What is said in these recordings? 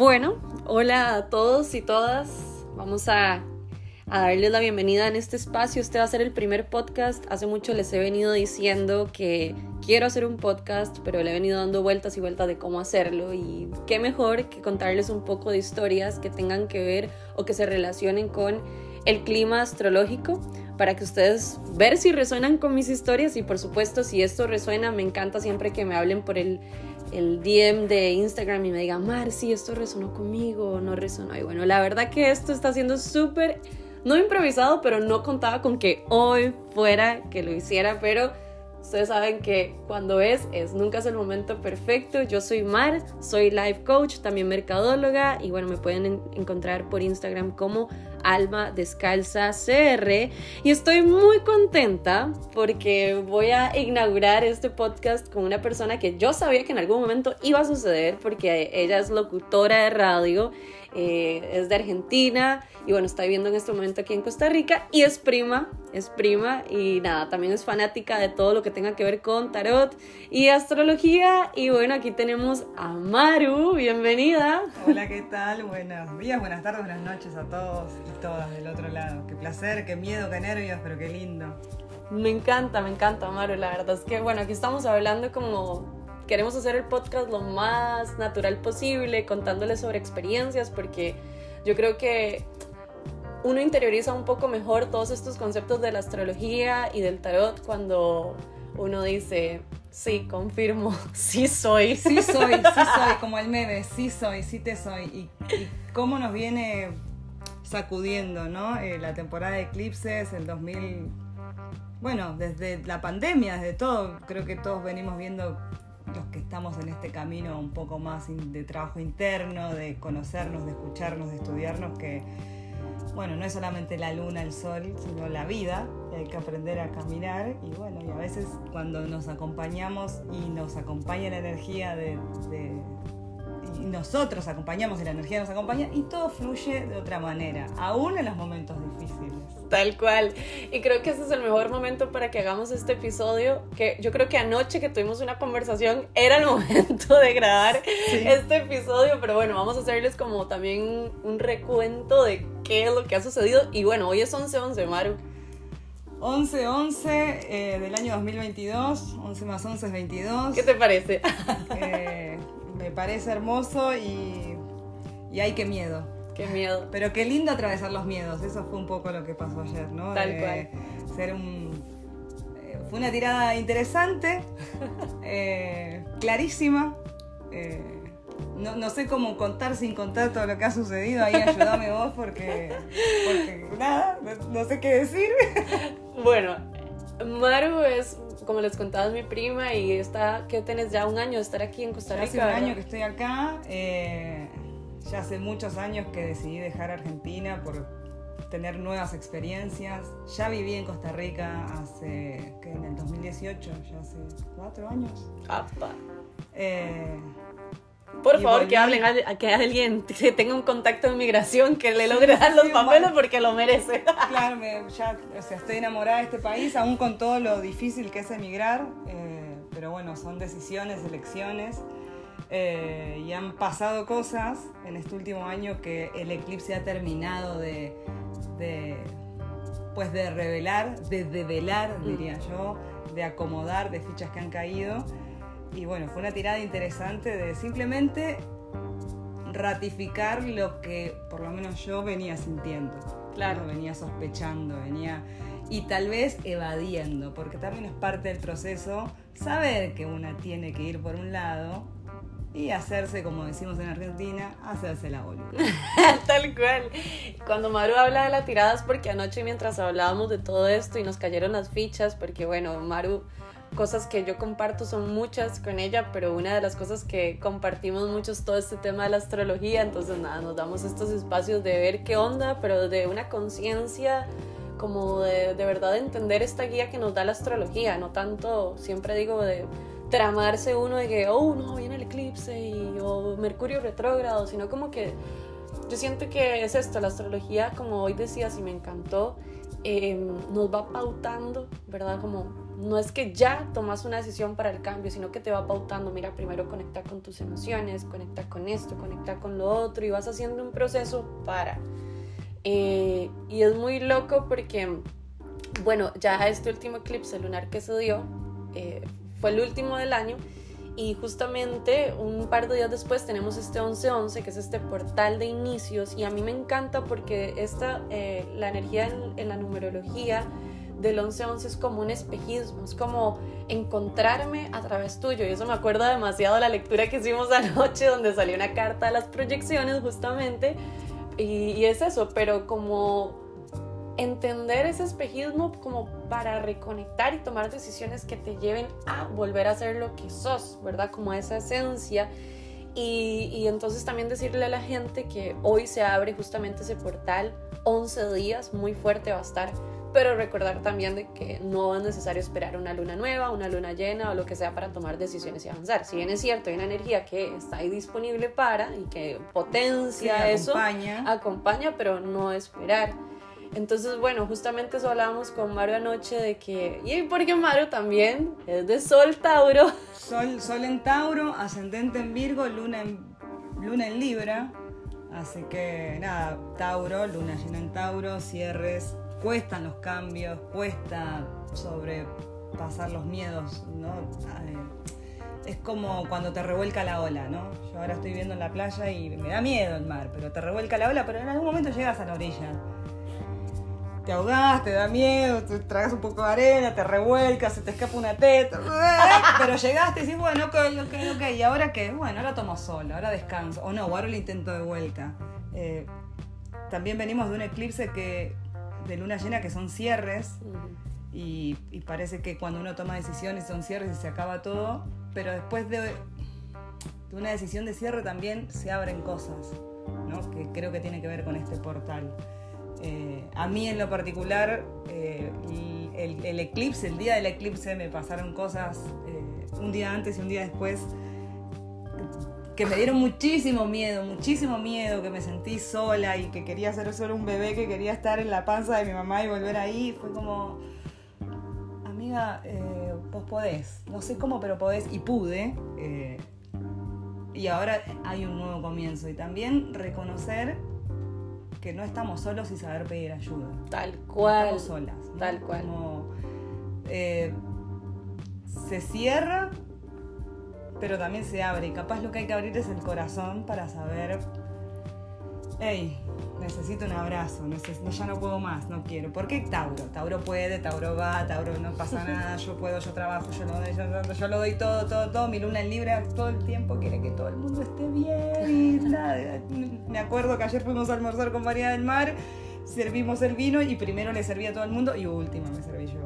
Bueno, hola a todos y todas. Vamos a, a, darles la bienvenida en este espacio. Este va a ser el primer podcast. Hace mucho les he venido diciendo que quiero hacer un podcast, pero le he venido dando vueltas y vueltas de cómo hacerlo. Y qué mejor que contarles un poco de historias que tengan que ver o que se relacionen con el clima astrológico para que ustedes ver si resuenan con mis historias y por supuesto si esto resuena me encanta siempre que me hablen por el el DM de Instagram y me diga Mar, si esto resonó conmigo no resonó. Y bueno, la verdad que esto está siendo súper, no improvisado, pero no contaba con que hoy fuera que lo hiciera, pero ustedes saben que cuando es, es, nunca es el momento perfecto. Yo soy Mar, soy life coach, también mercadóloga y bueno, me pueden encontrar por Instagram como Alma Descalza CR y estoy muy contenta porque voy a inaugurar este podcast con una persona que yo sabía que en algún momento iba a suceder porque ella es locutora de radio, eh, es de Argentina y bueno, está viviendo en este momento aquí en Costa Rica y es prima, es prima y nada, también es fanática de todo lo que tenga que ver con tarot y astrología y bueno, aquí tenemos a Maru, bienvenida. Hola, ¿qué tal? Buenos días, buenas tardes, buenas noches a todos todas del otro lado. Qué placer, qué miedo, qué nervios, pero qué lindo. Me encanta, me encanta, Maru. La verdad es que, bueno, aquí estamos hablando como queremos hacer el podcast lo más natural posible, contándoles sobre experiencias, porque yo creo que uno interioriza un poco mejor todos estos conceptos de la astrología y del tarot cuando uno dice, sí, confirmo, sí soy. Sí soy, sí soy, como el meme, sí soy, sí te soy. Y, y cómo nos viene sacudiendo, ¿no? Eh, la temporada de eclipses, el 2000, bueno, desde la pandemia, desde todo, creo que todos venimos viendo los que estamos en este camino un poco más de trabajo interno, de conocernos, de escucharnos, de estudiarnos, que, bueno, no es solamente la luna, el sol, sino la vida, hay que aprender a caminar, y bueno, y a veces cuando nos acompañamos y nos acompaña la energía de nosotros acompañamos y la energía nos acompaña y todo fluye de otra manera, aún en los momentos difíciles. Tal cual. Y creo que ese es el mejor momento para que hagamos este episodio, que yo creo que anoche que tuvimos una conversación era el momento de grabar este episodio, pero bueno, vamos a hacerles como también un recuento de qué es lo que ha sucedido. Y bueno, hoy es 11-11, Maru. 11-11 eh, del año 2022, 11 más 11 es 22. ¿Qué te parece? Eh, me parece hermoso y, y ay, qué miedo. Qué miedo. Pero qué lindo atravesar los miedos, eso fue un poco lo que pasó ayer, ¿no? Tal cual. Ser un, eh, fue una tirada interesante, eh, clarísima. Eh, no, no, sé cómo contar sin contar todo lo que ha sucedido. Ahí ayúdame vos porque, porque nada, no sé qué decir. Bueno, Maru es como les contaba, es mi prima y está, que tenés ya un año de estar aquí en Costa Rica. hace un año que estoy acá. Eh, ya hace muchos años que decidí dejar Argentina por tener nuevas experiencias. Ya viví en Costa Rica hace, que en el 2018, ya hace cuatro años. ¡Apa! Eh, por favor, que hablen, a que alguien que tenga un contacto de migración que le logre dar los papeles porque lo merece. Claro, ya o sea, estoy enamorada de este país, aún con todo lo difícil que es emigrar, eh, pero bueno, son decisiones, elecciones. Eh, y han pasado cosas en este último año que el eclipse ha terminado de, de pues de revelar, de develar, mm. diría yo, de acomodar de fichas que han caído y bueno, fue una tirada interesante de simplemente ratificar lo que por lo menos yo venía sintiendo. Claro. Venía sospechando, venía. Y tal vez evadiendo, porque también es parte del proceso saber que una tiene que ir por un lado y hacerse, como decimos en Argentina, hacerse la boluda. Tal cual. Cuando Maru habla de la tirada es porque anoche mientras hablábamos de todo esto y nos cayeron las fichas, porque bueno, Maru cosas que yo comparto son muchas con ella, pero una de las cosas que compartimos mucho es todo este tema de la astrología, entonces nada, nos damos estos espacios de ver qué onda, pero de una conciencia como de, de verdad entender esta guía que nos da la astrología, no tanto, siempre digo, de tramarse uno de que, oh, no, viene el eclipse y, o Mercurio retrógrado, sino como que yo siento que es esto, la astrología, como hoy decías y me encantó, em, nos va pautando, ¿verdad? Como no es que ya tomas una decisión para el cambio, sino que te va pautando, mira, primero conecta con tus emociones, conecta con esto, conecta con lo otro y vas haciendo un proceso para. Eh, y es muy loco porque, bueno, ya este último eclipse lunar que se dio eh, fue el último del año y justamente un par de días después tenemos este 11-11, que es este portal de inicios y a mí me encanta porque esta, eh, la energía en, en la numerología del 11-11 es como un espejismo, es como encontrarme a través tuyo. Y eso me acuerda demasiado de la lectura que hicimos anoche, donde salió una carta de las proyecciones justamente. Y, y es eso, pero como entender ese espejismo como para reconectar y tomar decisiones que te lleven a volver a ser lo que sos, ¿verdad? Como esa esencia. Y, y, entonces también decirle a la gente que hoy se abre justamente ese portal, 11 días, muy fuerte va a estar pero recordar también de que no es necesario esperar una luna nueva, una luna llena o lo que sea para tomar decisiones y avanzar. Si bien es cierto, hay una energía que está ahí disponible para y que potencia eso, acompaña, pero no esperar. Entonces, bueno, justamente eso hablábamos con Mario anoche de que, y porque Mario también es de Sol Tauro. Sol, sol en Tauro, ascendente en Virgo, luna en, luna en Libra. Así que nada, Tauro, luna llena en Tauro, cierres cuestan los cambios, cuesta sobrepasar los miedos, ¿no? Es como cuando te revuelca la ola, ¿no? Yo ahora estoy viendo en la playa y me da miedo el mar, pero te revuelca la ola, pero en algún momento llegas a la orilla. Te ahogás, te da miedo, te tragas un poco de arena, te revuelcas, se te escapa una teta, pero llegaste y dices, bueno, ok, ok, ok, ¿y ahora qué? Bueno, ahora tomo sol, ahora descanso, o no, ahora lo intento de vuelta. Eh, también venimos de un eclipse que de luna llena que son cierres y, parece que cuando uno toma decisiones son cierres y se acaba todo, pero después de, una decisión de cierre también se abren cosas, ¿no? que creo que tiene que ver con este portal. Eh, a mí en lo particular, eh, el, eclipse, el día del eclipse me pasaron cosas eh, un día antes y un día después que me dieron muchísimo miedo, muchísimo miedo, que me sentí sola y que quería ser solo un bebé, que quería estar en la panza de mi mamá y volver ahí. Fue como, amiga, eh, vos podés, no sé cómo, pero podés y pude. Eh, y ahora hay un nuevo comienzo y también reconocer que no estamos solos y saber pedir ayuda. Tal cual. estamos solas. Tal cual. Eh, se cierra pero también se abre. Y capaz lo que hay que abrir es el corazón para saber, hey, necesito un abrazo, ya no puedo más, no quiero. ¿Por qué Tauro? Tauro puede, Tauro va, Tauro no pasa nada, yo puedo, yo trabajo, yo lo doy, yo, lo doy todo, todo, todo. Mi luna en libre todo el tiempo quiere que todo el mundo esté bien. Me acuerdo que ayer fuimos a almorzar con María del Mar, servimos el vino y primero le serví a todo el mundo y última me serví yo.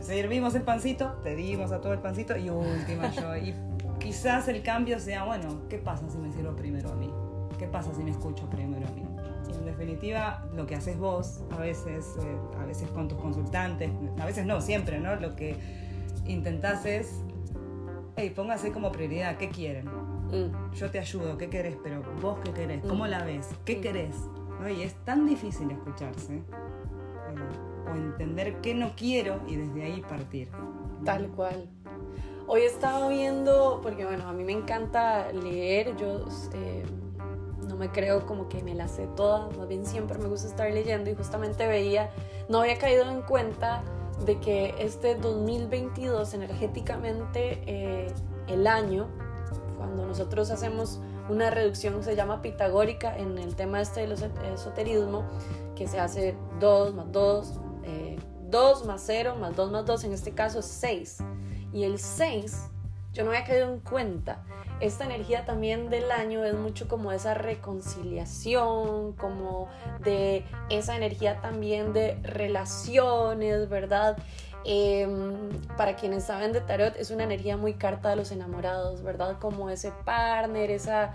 Servimos el pancito, te dimos a todo el pancito y última yo. Y quizás el cambio sea, bueno, ¿qué pasa si me sirvo primero a mí? ¿Qué pasa si me escucho primero a mí? Y en definitiva, lo que haces vos, a veces, eh, a veces con tus consultantes, a veces no, siempre, ¿no? Lo que intentás es, hey, póngase como prioridad, ¿qué quieren? Mm. Yo te ayudo, ¿qué querés? Pero vos qué querés, ¿cómo mm. la ves? ¿Qué mm. querés? Y es tan difícil escucharse. Eh, o entender qué no quiero y desde ahí partir. Tal cual. Hoy estaba viendo, porque bueno, a mí me encanta leer, yo eh, no me creo como que me la sé toda, más bien siempre me gusta estar leyendo y justamente veía, no había caído en cuenta de que este 2022 energéticamente eh, el año, cuando nosotros hacemos una reducción se llama pitagórica en el tema este del esoterismo, que se hace 2 más 2, 2 eh, más 0 más 2 más 2, en este caso es 6. Y el 6, yo no había caído en cuenta. Esta energía también del año es mucho como esa reconciliación, como de esa energía también de relaciones, ¿verdad? Em, para quienes saben de tarot, es una energía muy carta de los enamorados, ¿verdad? Como ese partner, esa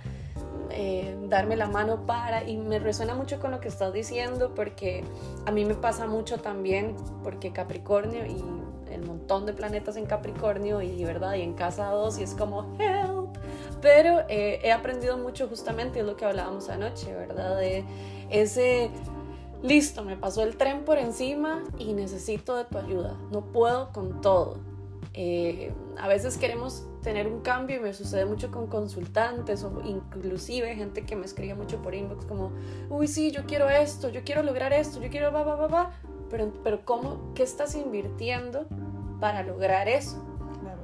eh, darme la mano para y me resuena mucho con lo que estás diciendo porque a mí me pasa mucho también porque Capricornio y el montón de planetas en Capricornio y verdad y en casa 2 y es como help pero eh, he aprendido mucho justamente es lo que hablábamos anoche verdad de ese listo, me pasó el tren por encima y necesito de tu ayuda, no puedo con todo. Eh, a veces queremos tener un cambio y me sucede mucho con consultantes o inclusive gente que me escribe mucho por inbox como, uy, sí, yo quiero esto, yo quiero lograr esto, yo quiero va, va, va, va, pero, pero ¿cómo, qué estás invirtiendo para lograr eso?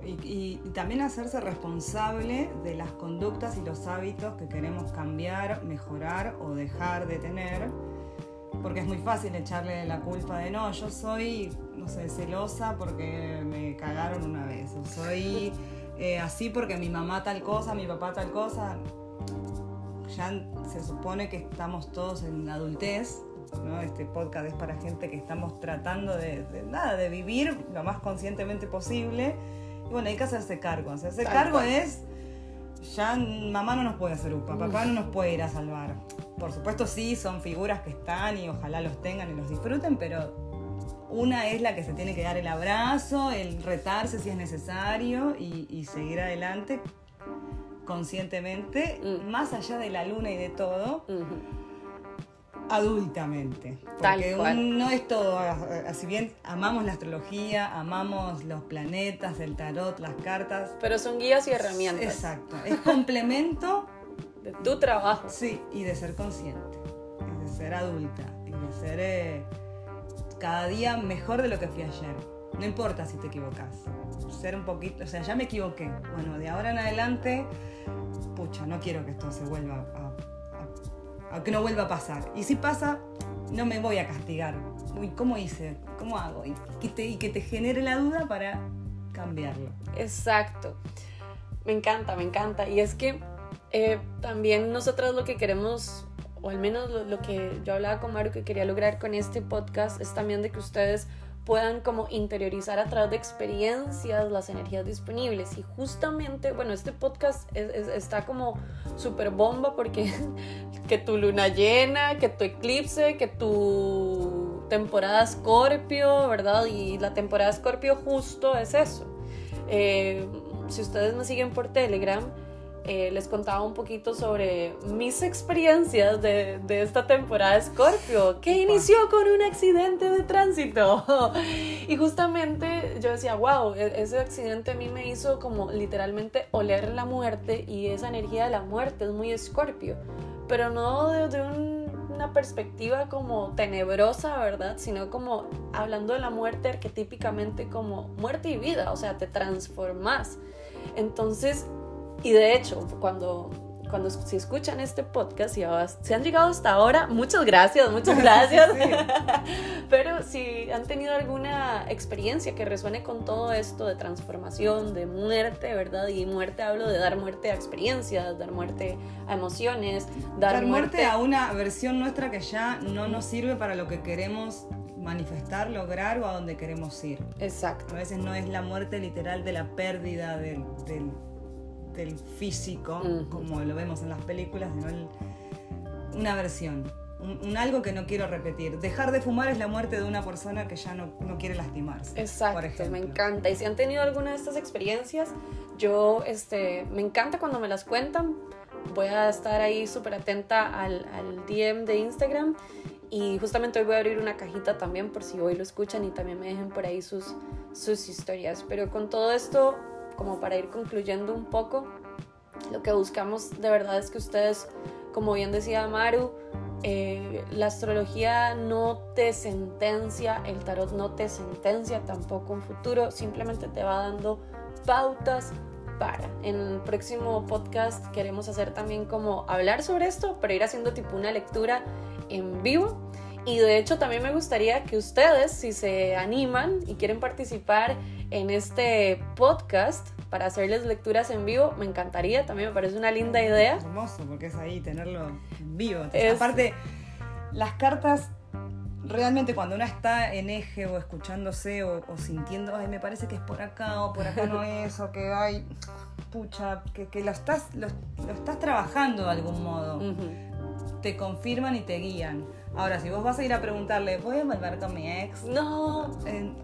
y, también hacerse responsable de las conductas y los hábitos que queremos cambiar, mejorar o dejar de tener. Porque es muy fácil echarle la culpa de no, yo soy, no sé, celosa porque me cagaron una vez. Soy eh, así porque mi mamá tal cosa, mi papá tal cosa. Ya se supone que estamos todos en adultez, ¿no? Este podcast es para gente que estamos tratando de, de, nada, de vivir lo más conscientemente posible bueno, hay que hacerse cargo. Hacerse cargo es, ya mamá no nos puede hacer upa, papá no nos puede ir a salvar. Por supuesto sí, son figuras que están y ojalá los tengan y los disfruten, pero una es la que se tiene que dar el abrazo, el retarse si es necesario y, seguir adelante conscientemente, mm. más allá de la luna y de todo adultamente. Porque no es todo, así bien amamos la astrología, amamos los planetas, el tarot, las cartas. Pero son guías y herramientas. Exacto, es complemento de tu trabajo. Sí, y de ser consciente, y de ser adulta, y de ser eh, cada día mejor de lo que fui ayer. No importa si te equivocas. Ser un poquito, o sea, ya me equivoqué. Bueno, de ahora en adelante, pucha, no quiero que esto se vuelva a que no vuelva a pasar. Y si pasa, no me voy a castigar. Uy, ¿cómo hice? ¿Cómo hago? Y que te, y que te genere la duda para cambiarlo. Exacto. Me encanta, me encanta. Y es que eh, también nosotros lo que queremos, o al menos lo, lo, que yo hablaba con Mario que quería lograr con este podcast, es también de que ustedes puedan como interiorizar a través de experiencias las energías disponibles. Y justamente, bueno, este podcast está como súper bomba porque que tu luna llena, que tu eclipse, que tu temporada Scorpio, ¿verdad? Y la temporada Scorpio justo es eso. Eh, si ustedes me siguen por Telegram, eh, les contaba un poquito sobre mis experiencias de, de esta temporada de Scorpio, que inició con un accidente de tránsito. y justamente yo decía, wow, e-, ese accidente a mí me hizo como literalmente oler la muerte y esa energía de la muerte es muy Scorpio, pero no desde una perspectiva como tenebrosa, ¿verdad? Sino como hablando de la muerte arquetípicamente como muerte y vida, o sea, te transformas. Entonces, y de hecho, cuando, cuando si escuchan este podcast y si han llegado hasta ahora, muchas gracias, muchas gracias. Pero si han tenido alguna experiencia que resuene con todo esto de transformación, de muerte, ¿verdad? Y muerte hablo de dar muerte a experiencias, dar muerte a emociones, dar, muerte a una versión nuestra que ya no nos sirve para lo que queremos manifestar, lograr o a donde queremos ir. Exacto. A veces no es la muerte literal de la pérdida del, del del físico, como lo vemos en las películas, sino una versión, un, algo que no quiero repetir. Dejar de fumar es la muerte de una persona que ya no, no quiere lastimarse. Exacto, me encanta. Y si han tenido alguna de estas experiencias, yo este, me encanta cuando me las cuentan. Voy a estar ahí súper atenta al, al DM de Instagram. Y justamente hoy voy a abrir una cajita también por si hoy lo escuchan y también me dejen por ahí sus, sus historias. Pero con todo esto, como para ir concluyendo un poco, lo que buscamos de verdad es que ustedes, como bien decía Maru, eh, la astrología no te sentencia, el tarot no te sentencia tampoco un futuro, simplemente te va dando pautas para. En el próximo podcast queremos hacer también como hablar sobre esto, pero ir haciendo tipo una lectura en vivo. Y de hecho también me gustaría que ustedes, si se animan y quieren participar en este podcast para hacerles lecturas en vivo. Me encantaría, también me parece una linda idea. Hermoso, porque es ahí tenerlo en vivo. Aparte, las cartas, realmente cuando uno está en eje o escuchándose o, sintiendo, ay, me parece que es por acá o por acá no es, o que, ay, pucha, que, lo, estás, lo, estás trabajando de algún modo. Te confirman y te guían. Ahora, si vos vas a ir a preguntarle, ¿voy a volver con mi ex? No.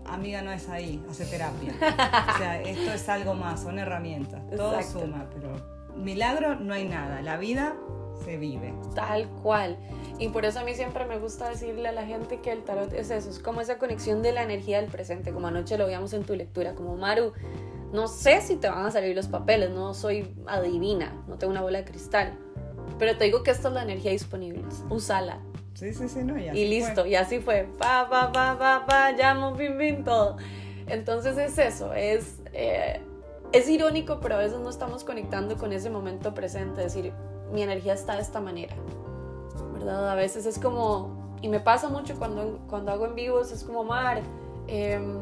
amiga, no es ahí, hace terapia. o sea, esto es algo más, son herramientas. Todo suma, pero milagro no hay nada. La vida se vive. Tal cual. Y por eso a mí siempre me gusta decirle a la gente que el tarot es eso, es como esa conexión de la energía del presente, como anoche lo veíamos en tu lectura, como Maru, no sé si te van a salir los papeles, no soy adivina, no tengo una bola de cristal, pero te digo que esta es la energía disponible, úsala. Sí, sí, sí, no, y, y listo, y así fue, pa, pa, pa, pa, pa, llamo, bim, bim, todo. Entonces es eso, es, eh, es irónico, pero a veces no estamos conectando con ese momento presente, es decir, mi energía está de esta manera, ¿verdad? A veces es como, y me pasa mucho cuando, cuando hago en vivos, es como, Mar, em,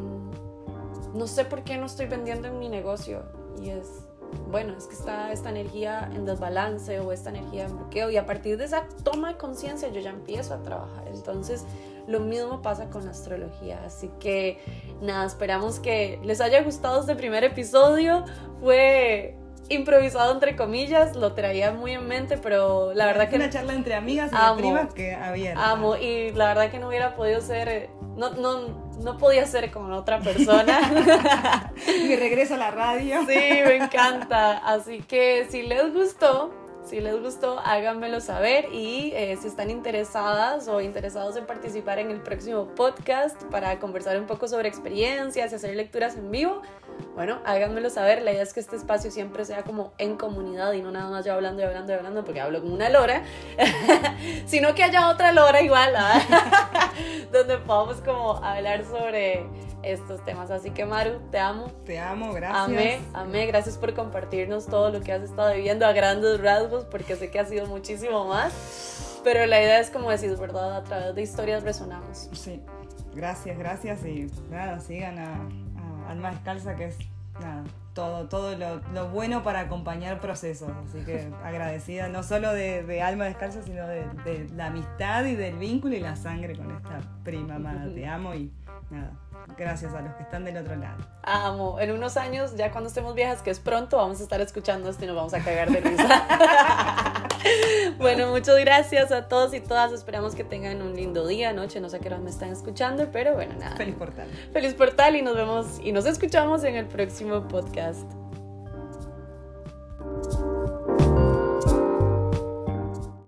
no sé por qué no estoy vendiendo en mi negocio. Y es, bueno, es que está esta energía en desbalance o esta energía en bloqueo. Y a partir de esa toma de conciencia yo ya empiezo a trabajar. Entonces, lo mismo pasa con la astrología. Así que, nada, esperamos que les haya gustado este primer episodio. Fue improvisado entre comillas, lo traía muy en mente, pero la verdad que... Una charla entre amigas y primas que abierta. Amo, y la verdad que no hubiera podido ser, no, no, no podía ser como otra persona. Mi regreso a la radio. Sí, me encanta. Así que si les gustó, si les gustó, háganmelo saber y eh, si están interesadas o interesados en participar en el próximo podcast para conversar un poco sobre experiencias y hacer lecturas en vivo, bueno, háganmelo saber. La idea es que este espacio siempre sea como en comunidad y no nada más yo hablando y hablando y hablando porque hablo como una lora, sino que haya otra lora igual, ¿ah? donde podamos como hablar sobre estos temas. Así que Maru, te amo. Te amo, gracias. Amé, amé, gracias por compartirnos todo lo que has estado viviendo a grandes rasgos, porque sé que ha sido muchísimo más. Pero la idea es como decir, ¿verdad? A través de historias resonamos. Sí, gracias, gracias y nada, sigan a, Alma Descalza, que es nada, todo, todo lo, bueno para acompañar procesos. Así que agradecida no solo de, Alma Descalza, sino de, de, la amistad y del vínculo y la sangre con esta prima amada. Te amo y nada, gracias a los que están del otro lado. Amo. En unos años, ya cuando estemos viejas, que es pronto, vamos a estar escuchando esto y nos vamos a cagar de risa. bueno, muchas gracias a todos y todas. Esperamos que tengan un lindo día, noche. No sé qué hora me están escuchando, pero bueno, nada. Feliz portal. Feliz portal y nos vemos y nos escuchamos en el próximo podcast.